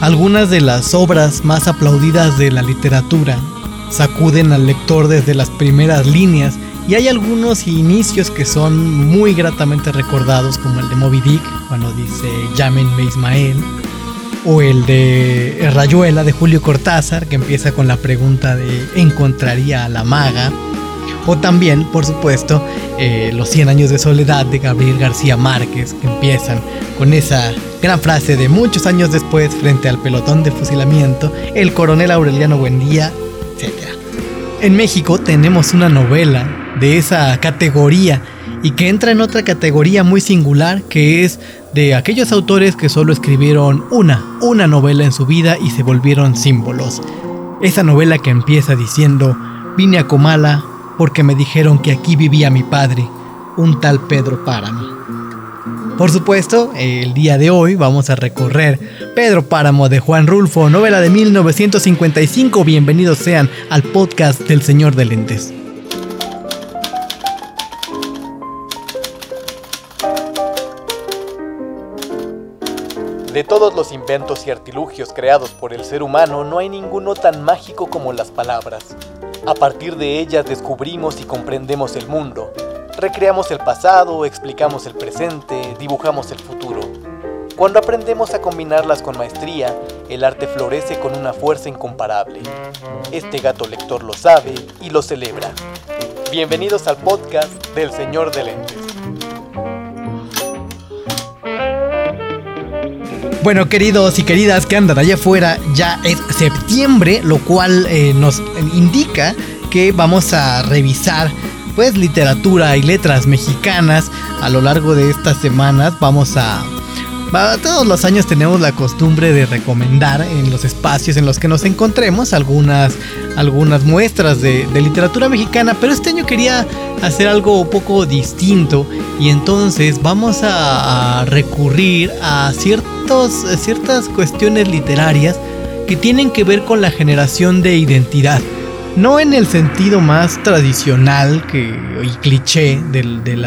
Algunas de las obras más aplaudidas de la literatura sacuden al lector desde las primeras líneas y hay algunos inicios que son muy gratamente recordados como el de Moby Dick cuando dice llámenme Ismael o el de Rayuela de Julio Cortázar que empieza con la pregunta de ¿encontraría a la maga? O también, por supuesto, eh, Los 100 años de soledad de Gabriel García Márquez, que empiezan con esa gran frase de muchos años después frente al pelotón de fusilamiento, el coronel Aureliano Buendía, etc. En México tenemos una novela de esa categoría y que entra en otra categoría muy singular que es de aquellos autores que solo escribieron una, una novela en su vida y se volvieron símbolos. Esa novela que empieza diciendo, vine a Comala porque me dijeron que aquí vivía mi padre, un tal Pedro Páramo. Por supuesto, el día de hoy vamos a recorrer Pedro Páramo de Juan Rulfo, novela de 1955. Bienvenidos sean al podcast del Señor de Lentes. De todos los inventos y artilugios creados por el ser humano, no hay ninguno tan mágico como las palabras. A partir de ellas descubrimos y comprendemos el mundo. Recreamos el pasado, explicamos el presente, dibujamos el futuro. Cuando aprendemos a combinarlas con maestría, el arte florece con una fuerza incomparable. Este gato lector lo sabe y lo celebra. Bienvenidos al podcast del Señor de Lentes. Bueno, queridos y queridas que andan allá afuera, ya es septiembre, lo cual eh, nos indica que vamos a revisar pues literatura y letras mexicanas a lo largo de estas semanas. Vamos a todos los años tenemos la costumbre de recomendar en los espacios en los que nos encontremos algunas, algunas muestras de, literatura mexicana, pero este año quería hacer algo un poco distinto y entonces vamos a, recurrir a ciertos, ciertas cuestiones literarias que tienen que ver con la generación de identidad no en el sentido más tradicional que, y cliché del,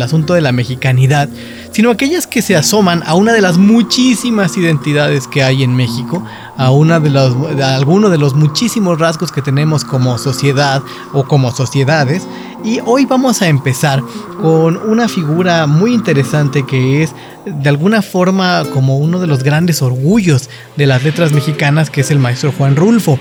asunto de la mexicanidad, sino aquellas que se asoman a una de las muchísimas identidades que hay en México, a una de los, alguno de los muchísimos rasgos que tenemos como sociedad o como sociedades. Y hoy vamos a empezar con una figura muy interesante que es de alguna forma como uno de los grandes orgullos de las letras mexicanas, que es el maestro Juan Rulfo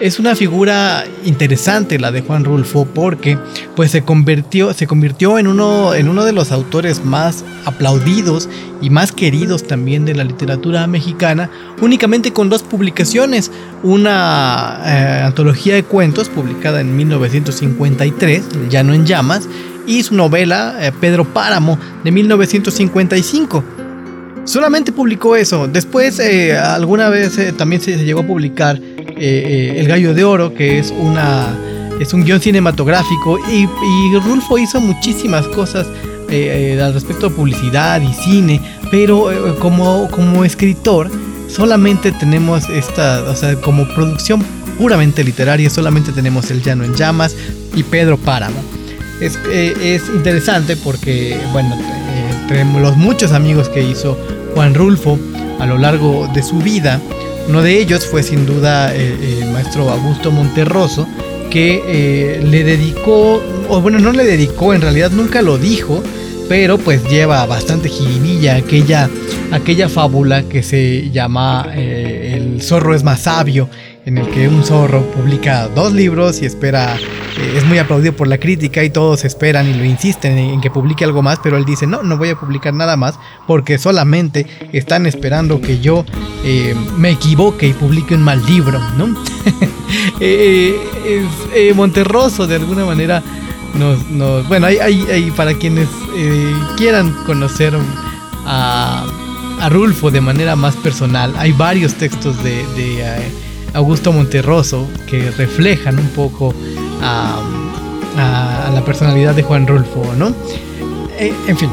es una figura interesante la de Juan Rulfo porque pues se convirtió, se convirtió en, uno, en uno de los autores más aplaudidos y más queridos también de la literatura mexicana, únicamente con dos publicaciones, una eh, antología de cuentos publicada en 1953, Llano en Llamas, y su novela eh, Pedro Páramo de 1955. Solamente publicó eso. Después, eh, alguna vez también se, llegó a publicar eh, eh, el Gallo de Oro, que es una es un guion cinematográfico y, Rulfo hizo muchísimas cosas eh, al respecto de publicidad y cine, pero como, como escritor solamente tenemos esta, o sea, como producción puramente literaria, solamente tenemos El Llano en Llamas y Pedro Páramo. Es, es interesante porque, bueno, tenemos los muchos amigos que hizo Juan Rulfo a lo largo de su vida, uno de ellos fue sin duda eh, el, maestro Augusto Monterroso, que eh, le dedicó, o bueno, no le dedicó, en realidad nunca lo dijo, pero pues lleva bastante jiribilla aquella, aquella fábula que se llama eh, El zorro es más sabio en el que un zorro publica dos libros y espera, eh, es muy aplaudido por la crítica y todos esperan y lo insisten en, que publique algo más, pero él dice, no, no voy a publicar nada más porque solamente están esperando que yo eh, me equivoque y publique un mal libro, ¿no? Eh, Monterroso de alguna manera nos, bueno, hay, hay, para quienes quieran conocer a, a, Rulfo de manera más personal, hay varios textos de Augusto Monterroso que reflejan un poco a, la personalidad de Juan Rulfo, ¿no? Eh, en fin,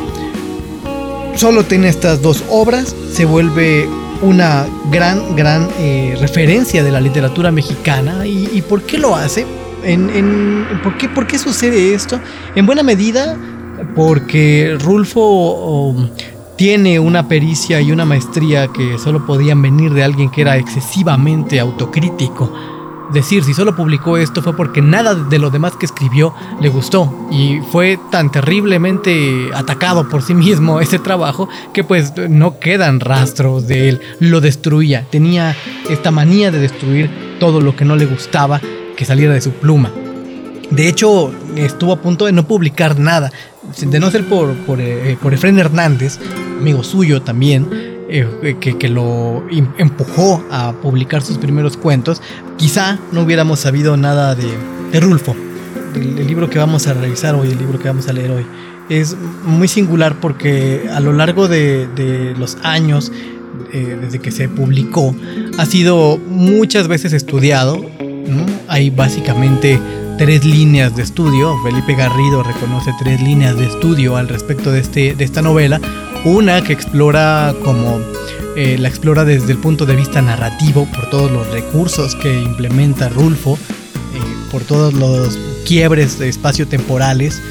solo tiene estas dos obras, se vuelve una gran, gran eh, referencia de la literatura mexicana. ¿Y, por qué lo hace? ¿por, qué, ¿Por qué sucede esto? En buena medida porque Rulfo tiene una pericia y una maestría que solo podían venir de alguien que era excesivamente autocrítico. Decir si solo publicó esto fue porque nada de lo demás que escribió le gustó. Y fue tan terriblemente atacado por sí mismo ese trabajo que pues no quedan rastros de él, lo destruía, tenía esta manía de destruir todo lo que no le gustaba que saliera de su pluma. De hecho, estuvo a punto de no publicar nada, de no ser por, por, eh, Efren Hernández, amigo suyo también, eh, que, lo em, empujó a publicar sus primeros cuentos, quizá no hubiéramos sabido nada de, Rulfo, el, libro que vamos a revisar hoy, el libro que vamos a leer hoy. Es muy singular porque a lo largo de, los años, eh, desde que se publicó, ha sido muchas veces estudiado. Hay básicamente tres líneas de estudio. Felipe Garrido reconoce tres líneas de estudio al respecto de, este, de esta novela. Una que explora como eh, la explora desde el punto de vista narrativo por todos los recursos que implementa Rulfo, eh, por todos los quiebres espacio-temporales.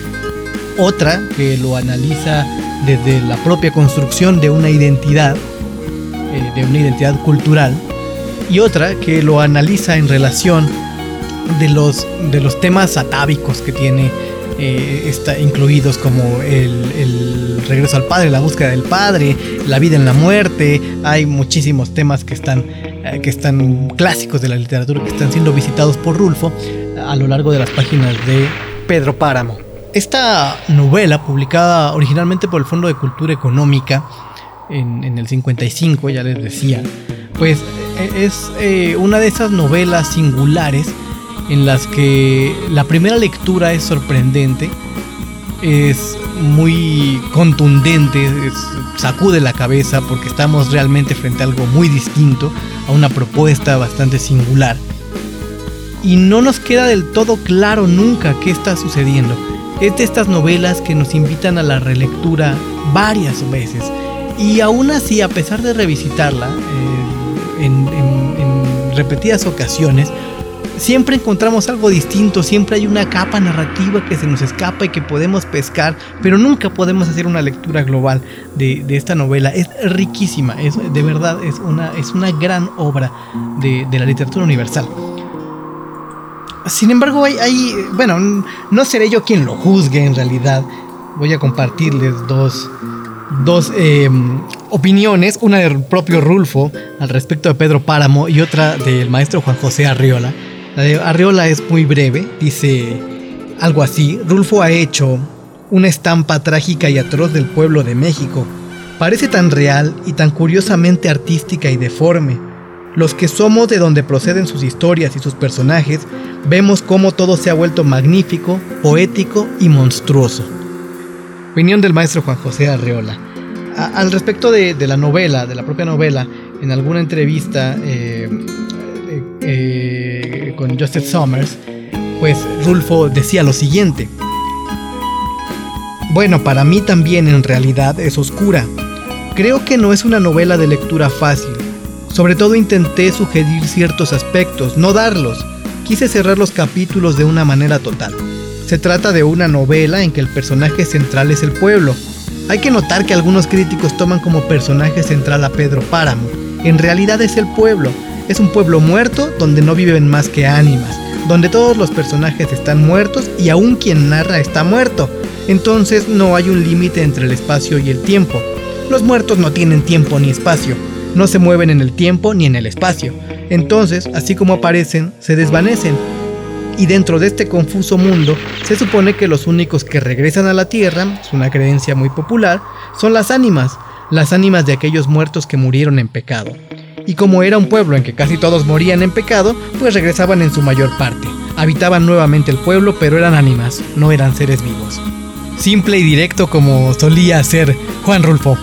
Otra que lo analiza desde la propia construcción de una identidad, eh, de una identidad cultural. Y otra que lo analiza en relación de los, de los temas atávicos que tiene eh, está incluidos como el, regreso al padre, la búsqueda del padre, la vida en la muerte. Hay muchísimos temas que están, eh, que están clásicos de la literatura que están siendo visitados por Rulfo a lo largo de las páginas de Pedro Páramo. Esta novela, publicada originalmente por el Fondo de Cultura Económica en, el 55, ya les decía, pues es eh, una de esas novelas singulares en las que la primera lectura es sorprendente, es muy contundente, sacude la cabeza porque estamos realmente frente a algo muy distinto, a una propuesta bastante singular. Y no nos queda del todo claro nunca qué está sucediendo. Es de estas novelas que nos invitan a la relectura varias veces. Y aún así, a pesar de revisitarla eh, en repetidas ocasiones, siempre encontramos algo distinto, siempre hay una capa narrativa que se nos escapa y que podemos pescar, pero nunca podemos hacer una lectura global de, esta novela. Es riquísima, es, de verdad es una, es una gran obra de, la literatura universal. Sin embargo, hay, bueno, no seré yo quien lo juzgue en realidad. Voy a compartirles dos, dos em, opiniones, una del propio Rulfo al respecto de Pedro Páramo y otra del maestro Juan José Arriola. La de Arriola es muy breve, dice algo así. Rulfo ha hecho una estampa trágica y atroz del pueblo de México. Parece tan real y tan curiosamente artística y deforme. Los que somos de donde proceden sus historias y sus personajes, vemos cómo todo se ha vuelto magnífico, poético y monstruoso. Opinión del maestro Juan José Arreola. al respecto de, la novela, de la propia novela, en alguna entrevista eh, eh, con Justin Summers, pues Rulfo decía lo siguiente. Bueno, para mí también en realidad es oscura. Creo que no es una novela de lectura fácil. Sobre todo intenté sugerir ciertos aspectos, no darlos. Quise cerrar los capítulos de una manera total. Se trata de una novela en que el personaje central es el pueblo. Hay que notar que algunos críticos toman como personaje central a Pedro Páramo. En realidad es el pueblo, es un pueblo muerto donde no viven más que ánimas, donde todos los personajes están muertos y aún quien narra está muerto. Entonces no hay un límite entre el espacio y el tiempo. Los muertos no tienen tiempo ni espacio, no se mueven en el tiempo ni en el espacio. Entonces, así como aparecen, se desvanecen. Y dentro de este confuso mundo, se supone que los únicos que regresan a la Tierra, es una creencia muy popular, son las ánimas, las ánimas de aquellos muertos que murieron en pecado y como era un pueblo en que casi todos morían en pecado, pues regresaban en su mayor parte. Habitaban nuevamente el pueblo, pero eran ánimas, no eran seres vivos. Simple y directo como solía ser Juan Rulfo.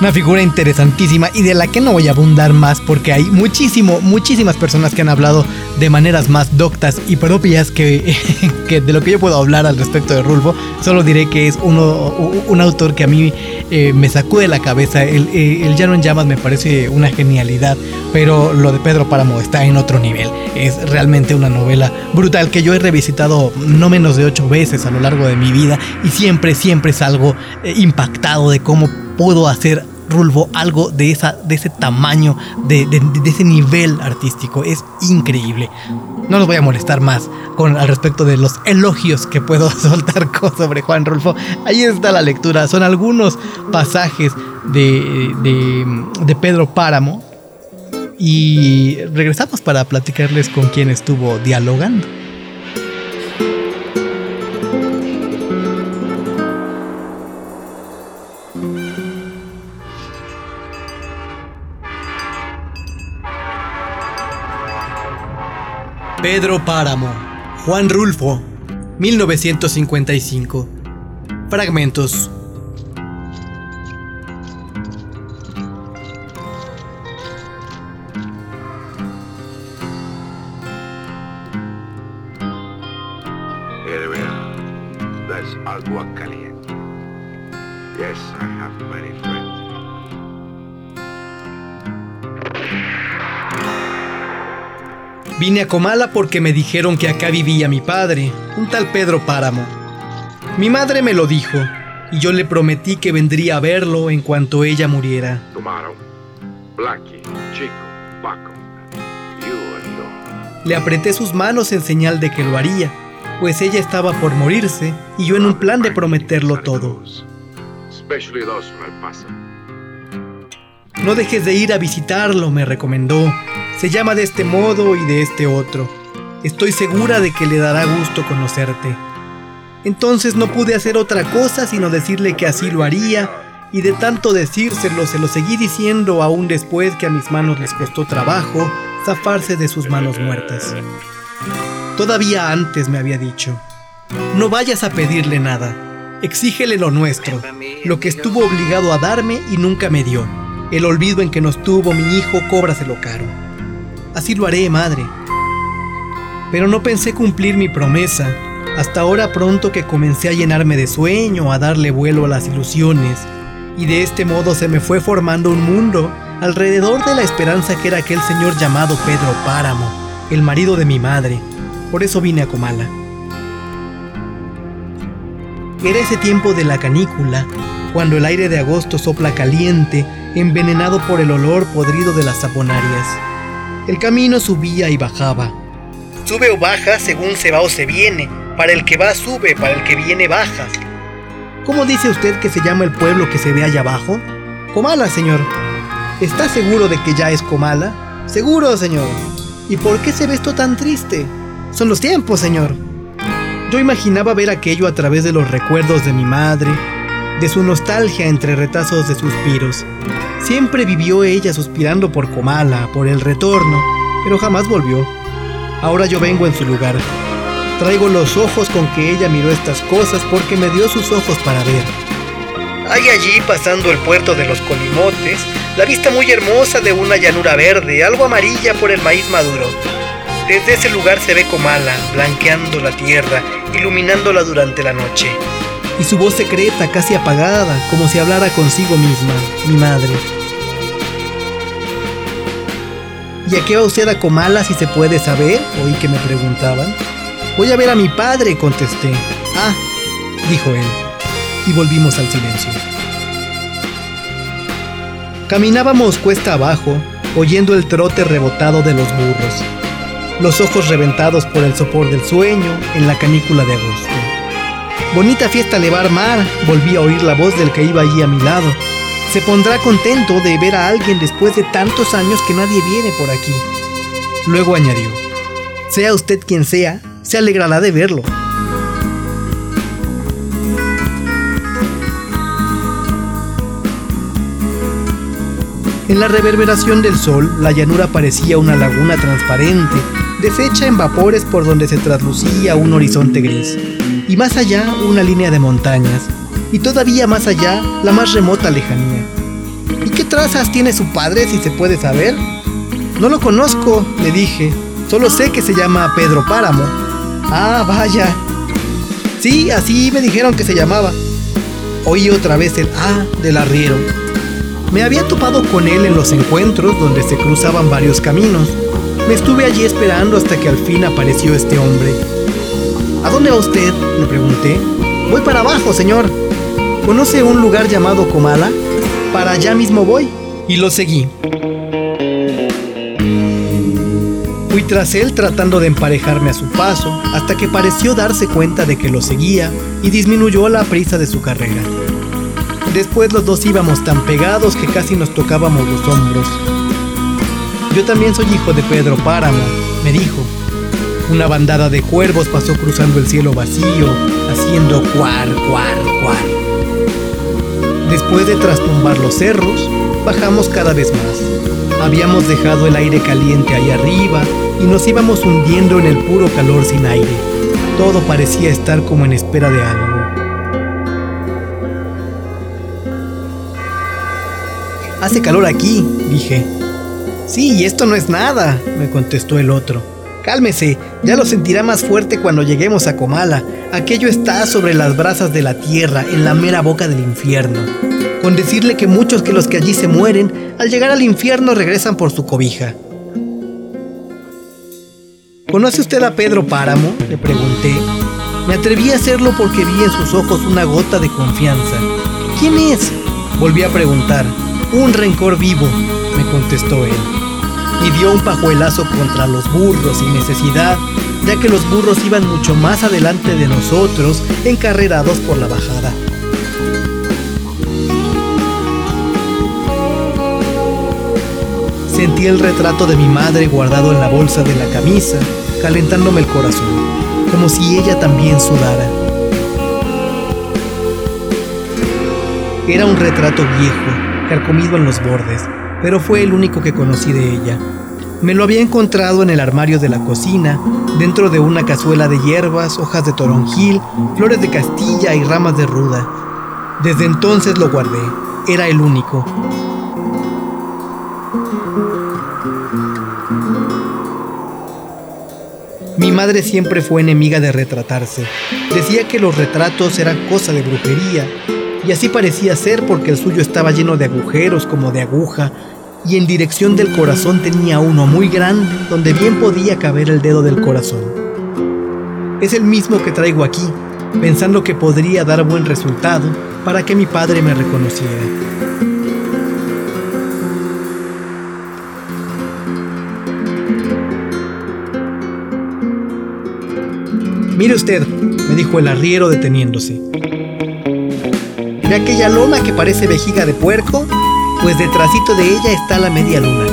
Una figura interesantísima y de la que no voy a abundar más porque hay muchísimo, muchísimas personas que han hablado de maneras más doctas y propias que, que de lo que yo puedo hablar al respecto de Rulfo. Solo diré que es uno, un autor que a mí eh, me sacude la cabeza. El, eh, el Llano en Llamas me parece una genialidad, pero lo de Pedro Páramo está en otro nivel. Es realmente una novela brutal que yo he revisitado no menos de ocho veces a lo largo de mi vida y siempre, siempre salgo eh, impactado de cómo puedo hacer Rulfo, algo de, esa, de ese tamaño, de, ese nivel artístico. Es increíble. No los voy a molestar más con al respecto de los elogios que puedo soltar sobre Juan Rulfo. Ahí está la lectura. Son algunos pasajes de, de Pedro Páramo. Y regresamos para platicarles con quién estuvo dialogando. Pedro Páramo, Juan Rulfo, 1955. Fragmentos. That's agua caliente. Yes, I have many friends. Vine a Comala porque me dijeron que acá vivía mi padre, un tal Pedro Páramo. Mi madre me lo dijo, y yo le prometí que vendría a verlo en cuanto ella muriera. Le apreté sus manos en señal de que lo haría, pues ella estaba por morirse y yo en un plan de prometerlo todo. No dejes de ir a visitarlo, me recomendó, se llama de este modo y de este otro. Estoy segura de que le dará gusto conocerte. Entonces no pude hacer otra cosa sino decirle que así lo haría, y de tanto decírselo se lo seguí diciendo aún después que a mis manos les costó trabajo zafarse de sus manos muertas. Todavía antes me había dicho, no vayas a pedirle nada, exígele lo nuestro, lo que estuvo obligado a darme y nunca me dio. El olvido en que nos tuvo mi hijo, cóbraselo caro. Así lo haré, madre. Pero no pensé cumplir mi promesa, hasta ahora pronto que comencé a llenarme de sueño, a darle vuelo a las ilusiones, y de este modo se me fue formando un mundo alrededor de la esperanza que era aquel señor llamado Pedro Páramo, el marido de mi madre. Por eso vine a Comala. Era ese tiempo de la canícula, cuando el aire de agosto sopla caliente, envenenado por el olor podrido de las saponarias. El camino subía y bajaba. Sube o baja según se va o se viene. Para el que va sube, para el que viene baja. ¿Cómo dice usted que se llama el pueblo que se ve allá abajo? Comala, señor. ¿Está seguro de que ya es Comala? Seguro, señor. ¿Y por qué se ve esto tan triste? Son los tiempos, señor. Yo imaginaba ver aquello a través de los recuerdos de mi madre, de su nostalgia entre retazos de suspiros. Siempre vivió ella suspirando por Comala, por el retorno, pero jamás volvió. Ahora yo vengo en su lugar. Traigo los ojos con que ella miró estas cosas porque me dio sus ojos para ver. Hay allí, pasando el puerto de los Colimotes, la vista muy hermosa de una llanura verde, algo amarilla por el maíz maduro. Desde ese lugar se ve Comala, blanqueando la tierra, iluminándola durante la noche y su voz secreta, casi apagada, como si hablara consigo misma, mi madre. ¿Y a qué va usted a Comala si se puede saber? Oí que me preguntaban. Voy a ver a mi padre, contesté. Ah, dijo él. Y volvimos al silencio. Caminábamos cuesta abajo, oyendo el trote rebotado de los burros, los ojos reventados por el sopor del sueño en la canícula de agosto. Bonita fiesta le va a armar, volví a oír la voz del que iba allí a mi lado. Se pondrá contento de ver a alguien después de tantos años que nadie viene por aquí. Luego añadió, sea usted quien sea, se alegrará de verlo. En la reverberación del sol, la llanura parecía una laguna transparente, deshecha en vapores por donde se traslucía un horizonte gris y más allá una línea de montañas, y todavía más allá la más remota lejanía. ¿Y qué trazas tiene su padre, si se puede saber? No lo conozco, le dije, solo sé que se llama Pedro Páramo. Ah, vaya. Sí, así me dijeron que se llamaba. Oí otra vez el ah del arriero. Me había topado con él en los encuentros donde se cruzaban varios caminos. Me estuve allí esperando hasta que al fin apareció este hombre ¿A dónde va usted? le pregunté. Voy para abajo, señor. ¿Conoce un lugar llamado Comala? Para allá mismo voy. Y lo seguí. Fui tras él tratando de emparejarme a su paso, hasta que pareció darse cuenta de que lo seguía y disminuyó la prisa de su carrera. Después los dos íbamos tan pegados que casi nos tocábamos los hombros. Yo también soy hijo de Pedro Páramo, me dijo. Una bandada de cuervos pasó cruzando el cielo vacío, haciendo cuar, cuar, cuar. Después de trastumbar los cerros, bajamos cada vez más. Habíamos dejado el aire caliente ahí arriba y nos íbamos hundiendo en el puro calor sin aire. Todo parecía estar como en espera de algo. Hace calor aquí, dije. Sí, esto no es nada, me contestó el otro. Cálmese, ya lo sentirá más fuerte cuando lleguemos a Comala. Aquello está sobre las brasas de la tierra, en la mera boca del infierno. Con decirle que muchos que los que allí se mueren, al llegar al infierno regresan por su cobija. ¿Conoce usted a Pedro Páramo? Le pregunté. Me atreví a hacerlo porque vi en sus ojos una gota de confianza. ¿Quién es? Volví a preguntar. Un rencor vivo, me contestó él. Y dio un pajuelazo contra los burros sin necesidad, ya que los burros iban mucho más adelante de nosotros, encarrerados por la bajada. Sentí el retrato de mi madre guardado en la bolsa de la camisa, calentándome el corazón, como si ella también sudara. Era un retrato viejo, carcomido en los bordes, pero fue el único que conocí de ella. Me lo había encontrado en el armario de la cocina, dentro de una cazuela de hierbas, hojas de toronjil, flores de castilla y ramas de ruda. Desde entonces lo guardé, era el único. Mi madre siempre fue enemiga de retratarse. Decía que los retratos eran cosa de brujería, y así parecía ser porque el suyo estaba lleno de agujeros como de aguja, y en dirección del corazón tenía uno muy grande donde bien podía caber el dedo del corazón. Es el mismo que traigo aquí, pensando que podría dar buen resultado para que mi padre me reconociera. Mire usted, me dijo el arriero deteniéndose. ¿Ve aquella loma que parece vejiga de puerco? Pues detrásito de ella está la media luna.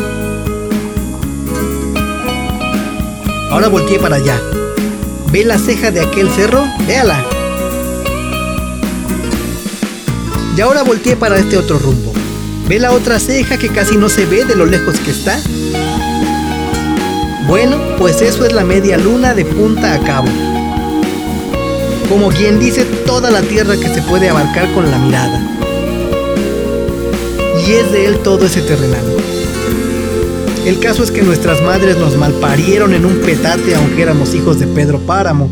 Ahora volteé para allá. ¿Ve la ceja de aquel cerro? Véala. Y ahora volteé para este otro rumbo. ¿Ve la otra ceja que casi no se ve de lo lejos que está? Bueno, pues eso es la media luna de punta a cabo como quien dice toda la tierra que se puede abarcar con la mirada. Y es de él todo ese terrenal. El caso es que nuestras madres nos malparieron en un petate aunque éramos hijos de Pedro Páramo.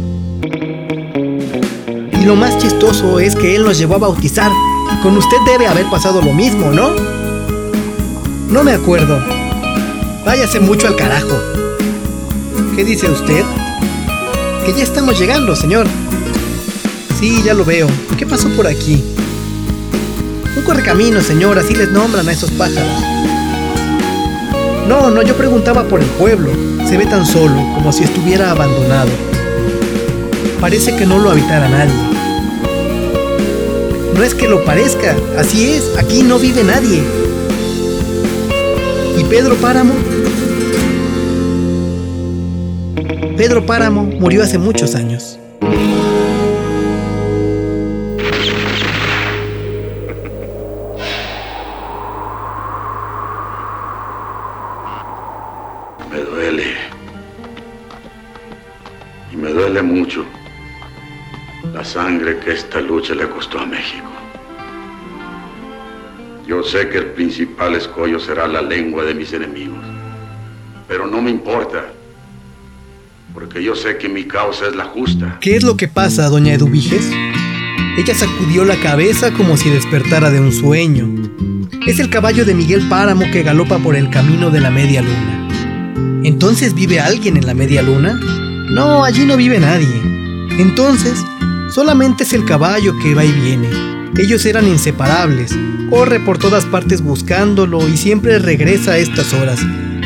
Y lo más chistoso es que él nos llevó a bautizar. Con usted debe haber pasado lo mismo, ¿no? No me acuerdo. Váyase mucho al carajo. ¿Qué dice usted? Que ya estamos llegando, señor. Sí, ya lo veo. ¿Qué pasó por aquí? Un correcamino, señor, así les nombran a esos pájaros. No, no, yo preguntaba por el pueblo. Se ve tan solo, como si estuviera abandonado. Parece que no lo habitara nadie. No es que lo parezca, así es, aquí no vive nadie. ¿Y Pedro Páramo? Pedro Páramo murió hace muchos años. Mucho la sangre que esta lucha le costó a México. Yo sé que el principal escollo será la lengua de mis enemigos. Pero no me importa. Porque yo sé que mi causa es la justa. ¿Qué es lo que pasa, doña Eduviges? Ella sacudió la cabeza como si despertara de un sueño. Es el caballo de Miguel Páramo que galopa por el camino de la media luna. ¿Entonces vive alguien en la media luna? No, allí no vive nadie. Entonces, solamente es el caballo que va y viene. Ellos eran inseparables. Corre por todas partes buscándolo y siempre regresa a estas horas.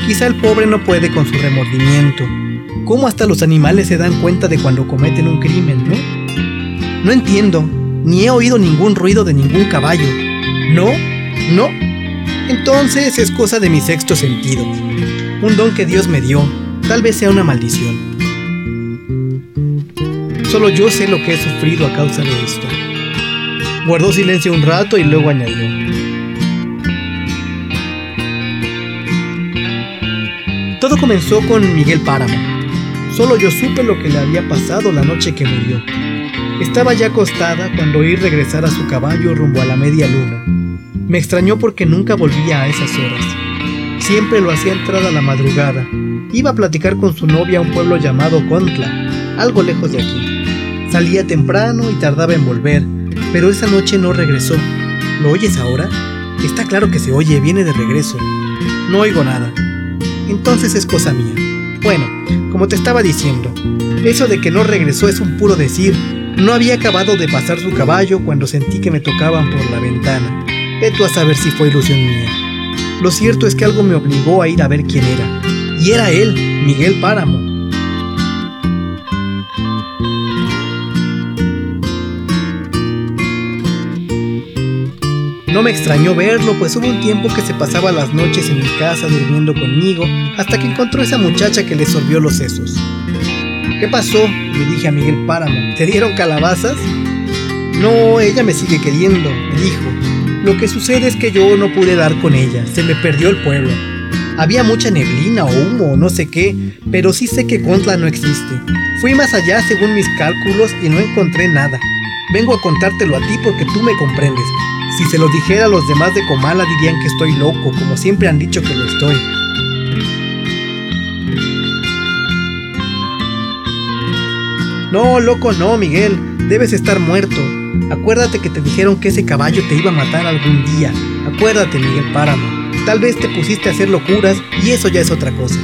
Quizá el pobre no puede con su remordimiento. ¿Cómo hasta los animales se dan cuenta de cuando cometen un crimen, no? No entiendo, ni he oído ningún ruido de ningún caballo. ¿No? ¿No? Entonces es cosa de mi sexto sentido. Un don que Dios me dio, tal vez sea una maldición. Solo yo sé lo que he sufrido a causa de esto. Guardó silencio un rato y luego añadió. Todo comenzó con Miguel Páramo. Solo yo supe lo que le había pasado la noche que murió. Estaba ya acostada cuando oí regresar a su caballo rumbo a la media luna. Me extrañó porque nunca volvía a esas horas. Siempre lo hacía entrar a la madrugada. Iba a platicar con su novia a un pueblo llamado Contla, algo lejos de aquí. Salía temprano y tardaba en volver, pero esa noche no regresó. ¿Lo oyes ahora? Está claro que se oye, viene de regreso. No oigo nada. Entonces es cosa mía. Bueno, como te estaba diciendo, eso de que no regresó es un puro decir. No había acabado de pasar su caballo cuando sentí que me tocaban por la ventana. Ve tú a saber si fue ilusión mía. Lo cierto es que algo me obligó a ir a ver quién era. Y era él, Miguel Páramo. No me extrañó verlo, pues hubo un tiempo que se pasaba las noches en mi casa durmiendo conmigo hasta que encontró esa muchacha que le sorbió los sesos. ¿Qué pasó? Le dije a Miguel Páramo. ¿Te dieron calabazas? No, ella me sigue queriendo, me dijo. Lo que sucede es que yo no pude dar con ella, se me perdió el pueblo. Había mucha neblina o humo o no sé qué, pero sí sé que Contla no existe. Fui más allá según mis cálculos y no encontré nada. Vengo a contártelo a ti porque tú me comprendes. Si se lo dijera a los demás de Comala dirían que estoy loco, como siempre han dicho que lo estoy. No, loco no, Miguel. Debes estar muerto. Acuérdate que te dijeron que ese caballo te iba a matar algún día. Acuérdate, Miguel Páramo. Tal vez te pusiste a hacer locuras y eso ya es otra cosa.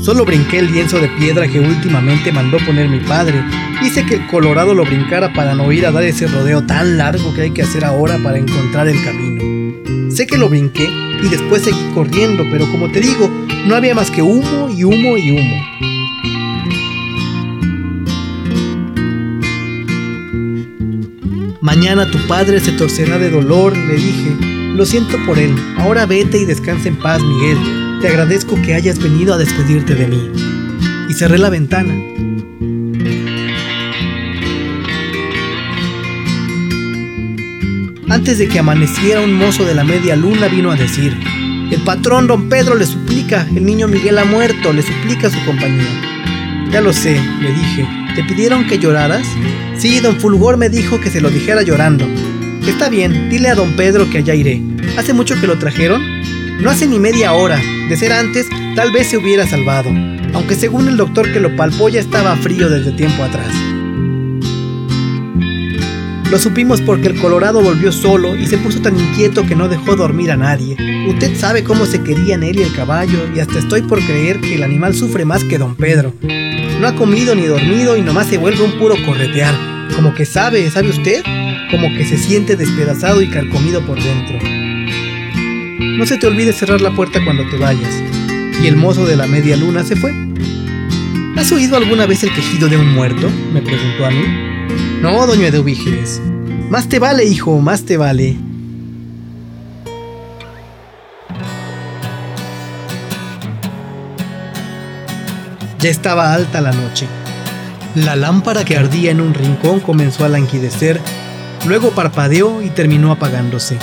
Solo brinqué el lienzo de piedra que últimamente mandó poner mi padre. Hice que el Colorado lo brincara para no ir a dar ese rodeo tan largo que hay que hacer ahora para encontrar el camino. Sé que lo brinqué y después seguí corriendo, pero como te digo, no había más que humo y humo y humo. Mañana tu padre se torcerá de dolor, le dije. Lo siento por él. Ahora vete y descansa en paz, Miguel. Te agradezco que hayas venido a despedirte de mí. Y cerré la ventana. Antes de que amaneciera, un mozo de la media luna vino a decir, el patrón don Pedro le suplica, el niño Miguel ha muerto, le suplica su compañía. Ya lo sé, le dije, ¿te pidieron que lloraras? Sí, don Fulgor me dijo que se lo dijera llorando. Está bien, dile a don Pedro que allá iré. ¿Hace mucho que lo trajeron? No hace ni media hora. De ser antes, tal vez se hubiera salvado, aunque según el doctor que lo palpó ya estaba frío desde tiempo atrás. Lo supimos porque el Colorado volvió solo y se puso tan inquieto que no dejó dormir a nadie. Usted sabe cómo se querían él y el caballo y hasta estoy por creer que el animal sufre más que don Pedro. No ha comido ni dormido y nomás se vuelve un puro corretear. Como que sabe, ¿sabe usted? Como que se siente despedazado y carcomido por dentro. No se te olvide cerrar la puerta cuando te vayas. Y el mozo de la media luna se fue. ¿Has oído alguna vez el quejido de un muerto? me preguntó a mí. No, doña Eduviges. Más te vale, hijo, más te vale. Ya estaba alta la noche. La lámpara que ardía en un rincón comenzó a languidecer, luego parpadeó y terminó apagándose.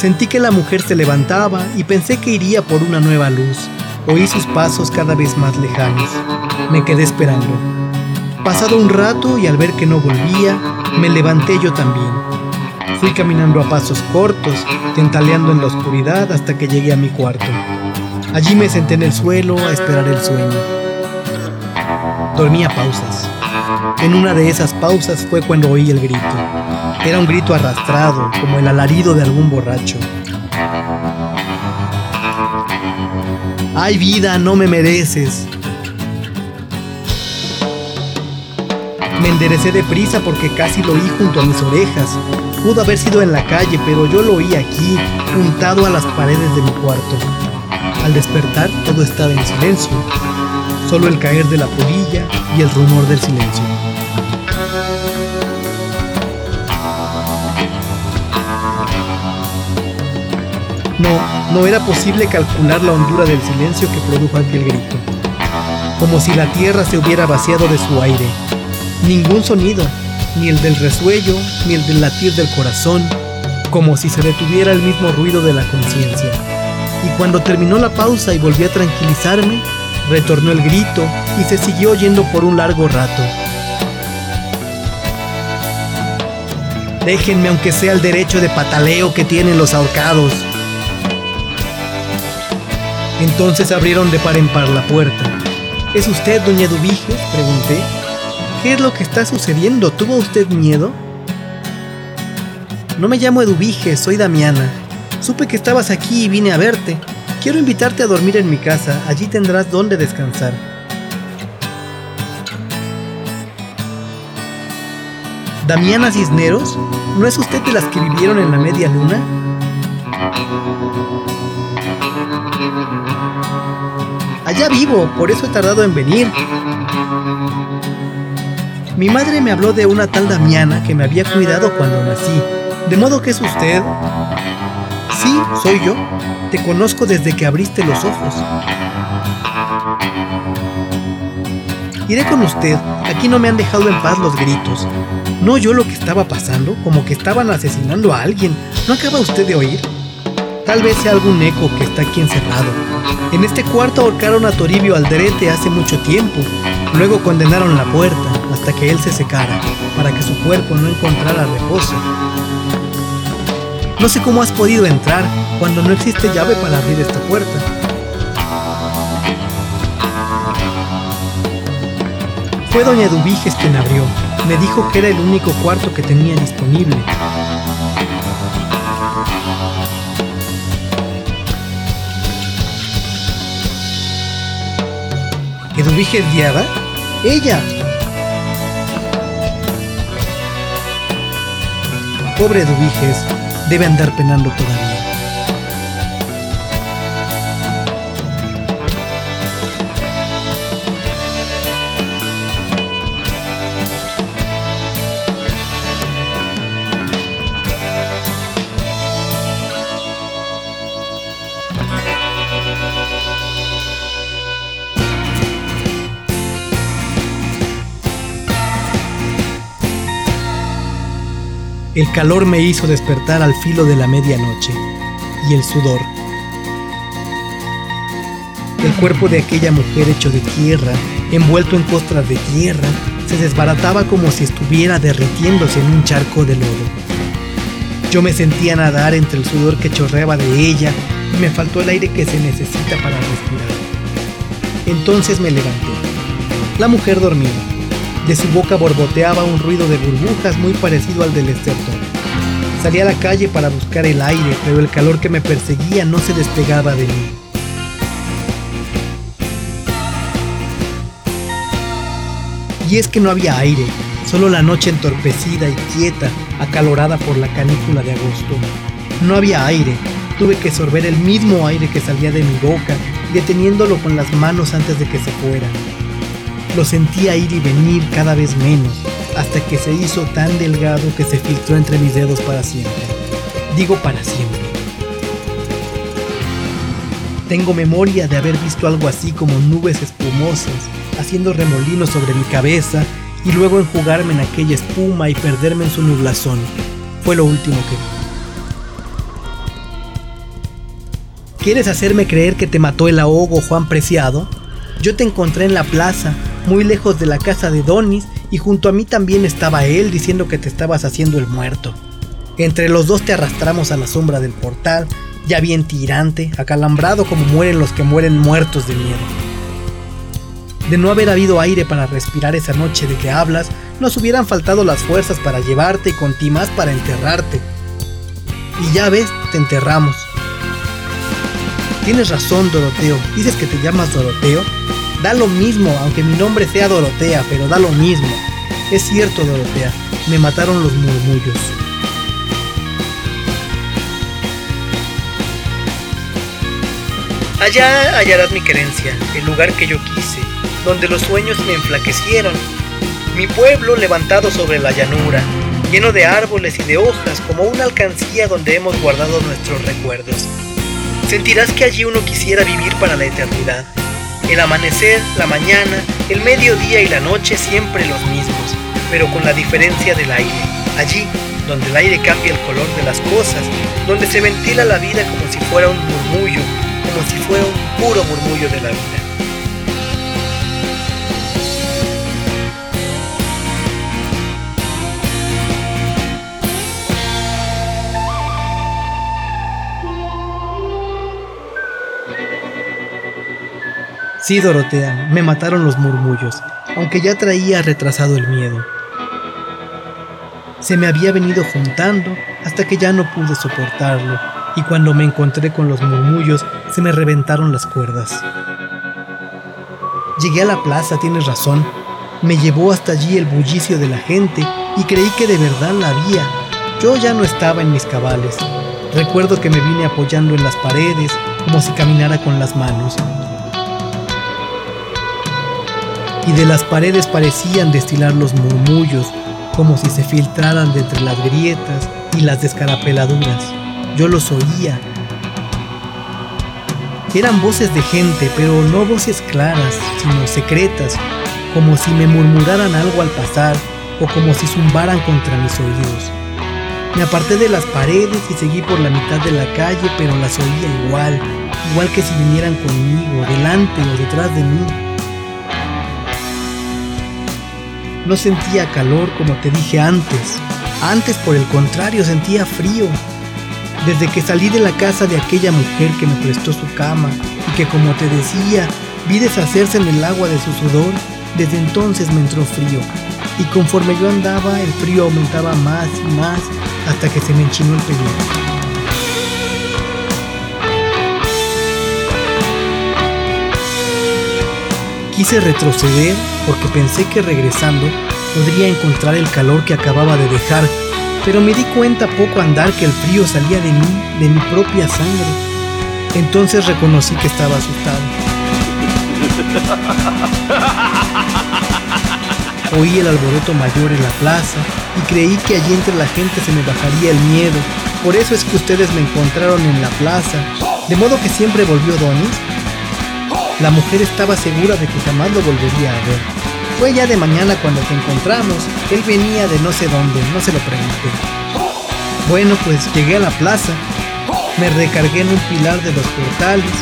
Sentí que la mujer se levantaba y pensé que iría por una nueva luz. Oí sus pasos cada vez más lejanos. Me quedé esperando. Pasado un rato y al ver que no volvía, me levanté yo también. Fui caminando a pasos cortos, tentaleando en la oscuridad hasta que llegué a mi cuarto. Allí me senté en el suelo a esperar el sueño. Dormía pausas. En una de esas pausas fue cuando oí el grito. Era un grito arrastrado, como el alarido de algún borracho. ¡Ay vida, no me mereces! Me enderecé deprisa porque casi lo oí junto a mis orejas. Pudo haber sido en la calle, pero yo lo oí aquí, juntado a las paredes de mi cuarto. Al despertar todo estaba en silencio, solo el caer de la polilla y el rumor del silencio. No, no era posible calcular la hondura del silencio que produjo aquel grito, como si la tierra se hubiera vaciado de su aire. Ningún sonido, ni el del resuello, ni el del latir del corazón, como si se detuviera el mismo ruido de la conciencia. Y cuando terminó la pausa y volví a tranquilizarme, retornó el grito y se siguió oyendo por un largo rato. Déjenme aunque sea el derecho de pataleo que tienen los ahorcados. Entonces abrieron de par en par la puerta. ¿Es usted, doña Dubige? pregunté. ¿Qué es lo que está sucediendo? ¿Tuvo usted miedo? No me llamo Eduvige, soy Damiana. Supe que estabas aquí y vine a verte. Quiero invitarte a dormir en mi casa, allí tendrás donde descansar. ¿Damiana Cisneros? ¿No es usted de las que vivieron en la media luna? Allá vivo, por eso he tardado en venir. Mi madre me habló de una tal Damiana que me había cuidado cuando nací. ¿De modo que es usted? Sí, soy yo. Te conozco desde que abriste los ojos. Iré con usted. Aquí no me han dejado en paz los gritos. ¿No oyó lo que estaba pasando? Como que estaban asesinando a alguien. ¿No acaba usted de oír? Tal vez sea algún eco que está aquí encerrado. En este cuarto ahorcaron a Toribio Alderete hace mucho tiempo. Luego condenaron la puerta hasta que él se secara, para que su cuerpo no encontrara reposo. No sé cómo has podido entrar cuando no existe llave para abrir esta puerta. Fue doña Dubiges quien abrió. Me dijo que era el único cuarto que tenía disponible. ¿Eduviges guiada? ¡Ella! Pobre Eduviges, debe andar penando todavía. El calor me hizo despertar al filo de la medianoche y el sudor. El cuerpo de aquella mujer hecho de tierra, envuelto en costras de tierra, se desbarataba como si estuviera derritiéndose en un charco de lodo. Yo me sentía nadar entre el sudor que chorreaba de ella y me faltó el aire que se necesita para respirar. Entonces me levanté. La mujer dormía. De su boca borboteaba un ruido de burbujas muy parecido al del estertor. Salí a la calle para buscar el aire, pero el calor que me perseguía no se despegaba de mí. Y es que no había aire, solo la noche entorpecida y quieta, acalorada por la canícula de agosto. No había aire, tuve que sorber el mismo aire que salía de mi boca, deteniéndolo con las manos antes de que se fuera. Lo sentía ir y venir cada vez menos, hasta que se hizo tan delgado que se filtró entre mis dedos para siempre. Digo para siempre. Tengo memoria de haber visto algo así como nubes espumosas, haciendo remolinos sobre mi cabeza y luego enjugarme en aquella espuma y perderme en su nublazón. Fue lo último que vi. ¿Quieres hacerme creer que te mató el ahogo, Juan Preciado? Yo te encontré en la plaza, muy lejos de la casa de Donis, y junto a mí también estaba él diciendo que te estabas haciendo el muerto. Entre los dos te arrastramos a la sombra del portal, ya bien tirante, acalambrado como mueren los que mueren muertos de miedo. De no haber habido aire para respirar esa noche de que hablas, nos hubieran faltado las fuerzas para llevarte y con ti más para enterrarte. Y ya ves, te enterramos. Tienes razón, Doroteo. ¿Dices que te llamas Doroteo? Da lo mismo, aunque mi nombre sea Dorotea, pero da lo mismo. Es cierto, Dorotea, me mataron los murmullos. Allá hallarás mi querencia, el lugar que yo quise, donde los sueños me enflaquecieron. Mi pueblo levantado sobre la llanura, lleno de árboles y de hojas, como una alcancía donde hemos guardado nuestros recuerdos. Sentirás que allí uno quisiera vivir para la eternidad. El amanecer, la mañana, el mediodía y la noche siempre los mismos, pero con la diferencia del aire. Allí, donde el aire cambia el color de las cosas, donde se ventila la vida como si fuera un murmullo, como si fuera un puro murmullo de la vida. Sí, Dorotea, me mataron los murmullos, aunque ya traía retrasado el miedo. Se me había venido juntando hasta que ya no pude soportarlo, y cuando me encontré con los murmullos se me reventaron las cuerdas. Llegué a la plaza, tienes razón. Me llevó hasta allí el bullicio de la gente y creí que de verdad la había. Yo ya no estaba en mis cabales. Recuerdo que me vine apoyando en las paredes como si caminara con las manos y de las paredes parecían destilar los murmullos, como si se filtraran de entre las grietas y las descarapeladuras. Yo los oía. Eran voces de gente, pero no voces claras, sino secretas, como si me murmuraran algo al pasar o como si zumbaran contra mis oídos. Me aparté de las paredes y seguí por la mitad de la calle, pero las oía igual, igual que si vinieran conmigo, delante o detrás de mí. No sentía calor como te dije antes. Antes, por el contrario, sentía frío. Desde que salí de la casa de aquella mujer que me prestó su cama y que, como te decía, vi deshacerse en el agua de su sudor, desde entonces me entró frío. Y conforme yo andaba, el frío aumentaba más y más hasta que se me enchinó el pelo. Quise retroceder porque pensé que regresando podría encontrar el calor que acababa de dejar, pero me di cuenta poco andar que el frío salía de mí, de mi propia sangre. Entonces reconocí que estaba asustado. Oí el alboroto mayor en la plaza y creí que allí entre la gente se me bajaría el miedo. Por eso es que ustedes me encontraron en la plaza. De modo que siempre volvió Donis la mujer estaba segura de que jamás lo volvería a ver. Fue ya de mañana cuando te encontramos. Él venía de no sé dónde, no se lo pregunté. Bueno, pues llegué a la plaza. Me recargué en un pilar de los portales.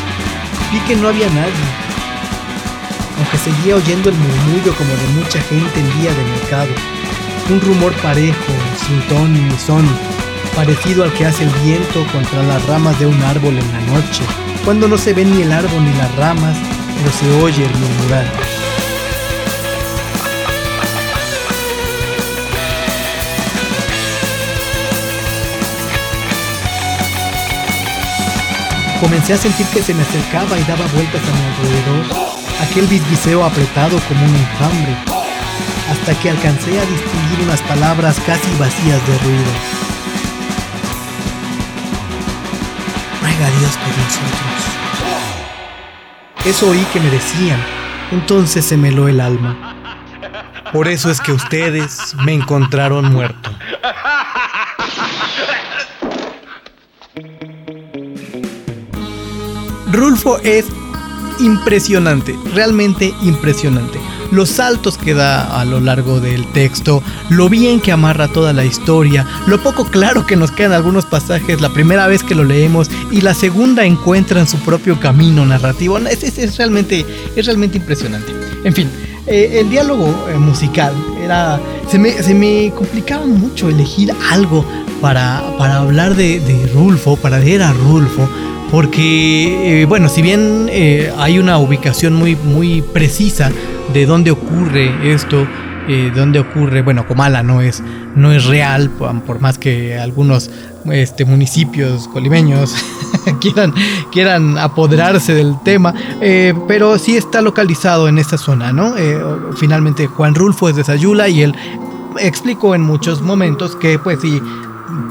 Vi que no había nadie. Aunque seguía oyendo el murmullo como de mucha gente en día de mercado. Un rumor parejo, sin ton ni son, parecido al que hace el viento contra las ramas de un árbol en la noche cuando no se ve ni el árbol ni las ramas, pero se oye el murmurar. Comencé a sentir que se me acercaba y daba vueltas a mi alrededor, aquel bisbiseo apretado como un enjambre, hasta que alcancé a distinguir unas palabras casi vacías de ruido. Ruega Dios por nosotros. Eso oí que me decían, entonces se me heló el alma. Por eso es que ustedes me encontraron muerto. Rulfo es impresionante, realmente impresionante los saltos que da a lo largo del texto, lo bien que amarra toda la historia, lo poco claro que nos quedan algunos pasajes la primera vez que lo leemos y la segunda encuentra en su propio camino narrativo. Es, realmente, es realmente impresionante. En fin, eh, el diálogo eh, musical era. Se me, se me, complicaba mucho elegir algo para, para hablar de, de, Rulfo, para leer a Rulfo. Porque, eh, bueno, si bien hay una ubicación muy, muy precisa de dónde ocurre esto eh, donde ocurre, bueno, Comala no es, no es real, por, más que algunos este, municipios colimeños quieran, quieran apoderarse del tema, eh, pero sí está localizado en esta zona, ¿no? Eh, finalmente Juan Rulfo es de Sayula y él explicó en muchos momentos que pues sí,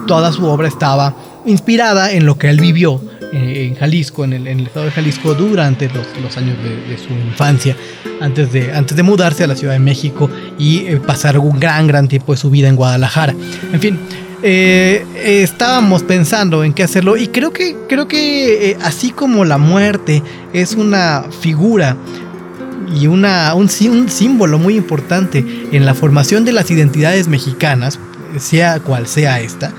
toda su obra estaba inspirada en lo que él vivió eh, en Jalisco, en el, estado de Jalisco, durante los, años de, su infancia, antes de, antes de mudarse a la Ciudad de México y eh, pasar un gran, gran tiempo de su vida en Guadalajara. En fin, eh, estábamos pensando en qué hacerlo y creo que, creo que así como la muerte es una figura y una, un, un símbolo muy importante en la formación de las identidades mexicanas, sea cual sea esta,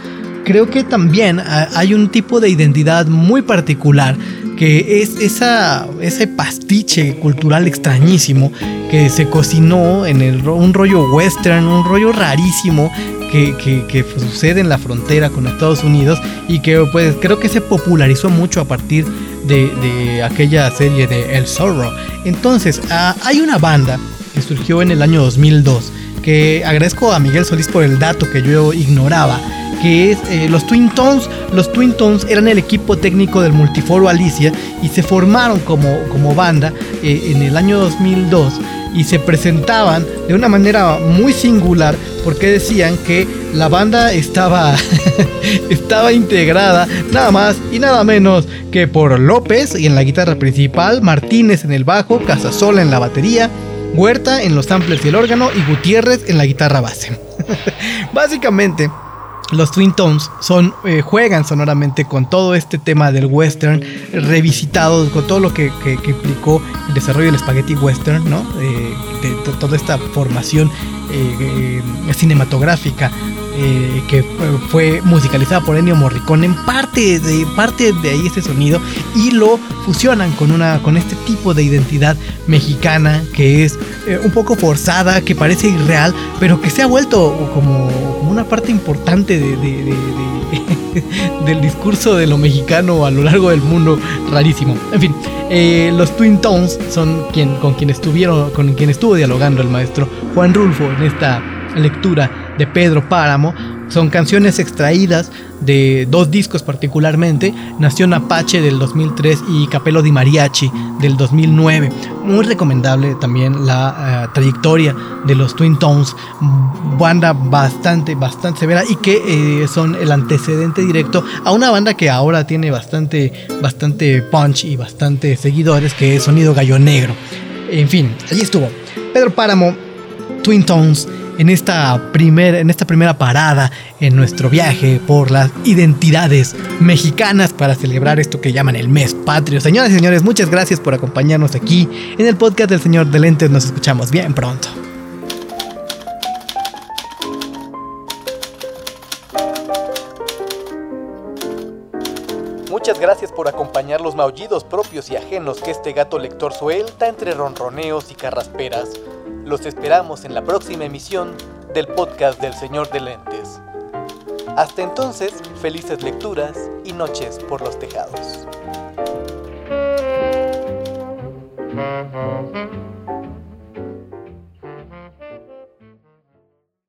creo que también ah, hay un tipo de identidad muy particular que es esa, ese pastiche cultural extrañísimo que se cocinó en el, un rollo western, un rollo rarísimo que, que, sucede en la frontera con Estados Unidos y que pues creo que se popularizó mucho a partir de, de aquella serie de El Zorro. Entonces, ah, hay una banda que surgió en el año 2002 que agradezco a Miguel Solís por el dato que yo ignoraba que es eh, los Twin Tones. Los Twin Tones eran el equipo técnico del Multiforo Alicia y se formaron como, como banda eh, en el año 2002 y se presentaban de una manera muy singular porque decían que la banda estaba, estaba integrada nada más y nada menos que por López en la guitarra principal, Martínez en el bajo, Casasola en la batería, Huerta en los samplers y el órgano y Gutiérrez en la guitarra base. Básicamente, los Twin Tones eh, juegan sonoramente con todo este tema del western revisitado, con todo lo que, implicó el desarrollo del spaghetti western, ¿no? Eh, de, toda esta formación eh, cinematográfica eh, que fue musicalizada por Ennio Morricone, en parte de, parte de ahí ese sonido y lo fusionan con, una, con este tipo de identidad mexicana que es eh, un poco forzada, que parece irreal, pero que se ha vuelto como, una parte importante de, del discurso de lo mexicano a lo largo del mundo rarísimo. En fin, eh, los Twin Tones son quien, con quien estuvieron, con quien estuvo dialogando el maestro Juan Rulfo en esta lectura de Pedro Páramo. Son canciones extraídas de dos discos particularmente, Nación Apache del 2003 y Capello di Mariachi del 2009. Muy recomendable también la eh, trayectoria de los Twin Tones, banda bastante, bastante severa y que eh, son el antecedente directo a una banda que ahora tiene bastante, bastante punch y bastante seguidores, que es Sonido Gallo Negro. En fin, allí estuvo. Pedro Páramo, Twin Tones en esta, en esta primera parada en nuestro viaje por las identidades mexicanas para celebrar esto que llaman el mes patrio. Señoras y señores, muchas gracias por acompañarnos aquí en el podcast del Señor de Lentes. Nos escuchamos bien pronto. Muchas gracias por acompañar los maullidos propios y ajenos que este gato lector suelta entre ronroneos y carrasperas. Los esperamos en la próxima emisión del podcast del Señor de Lentes. Hasta entonces, felices lecturas y noches por los tejados.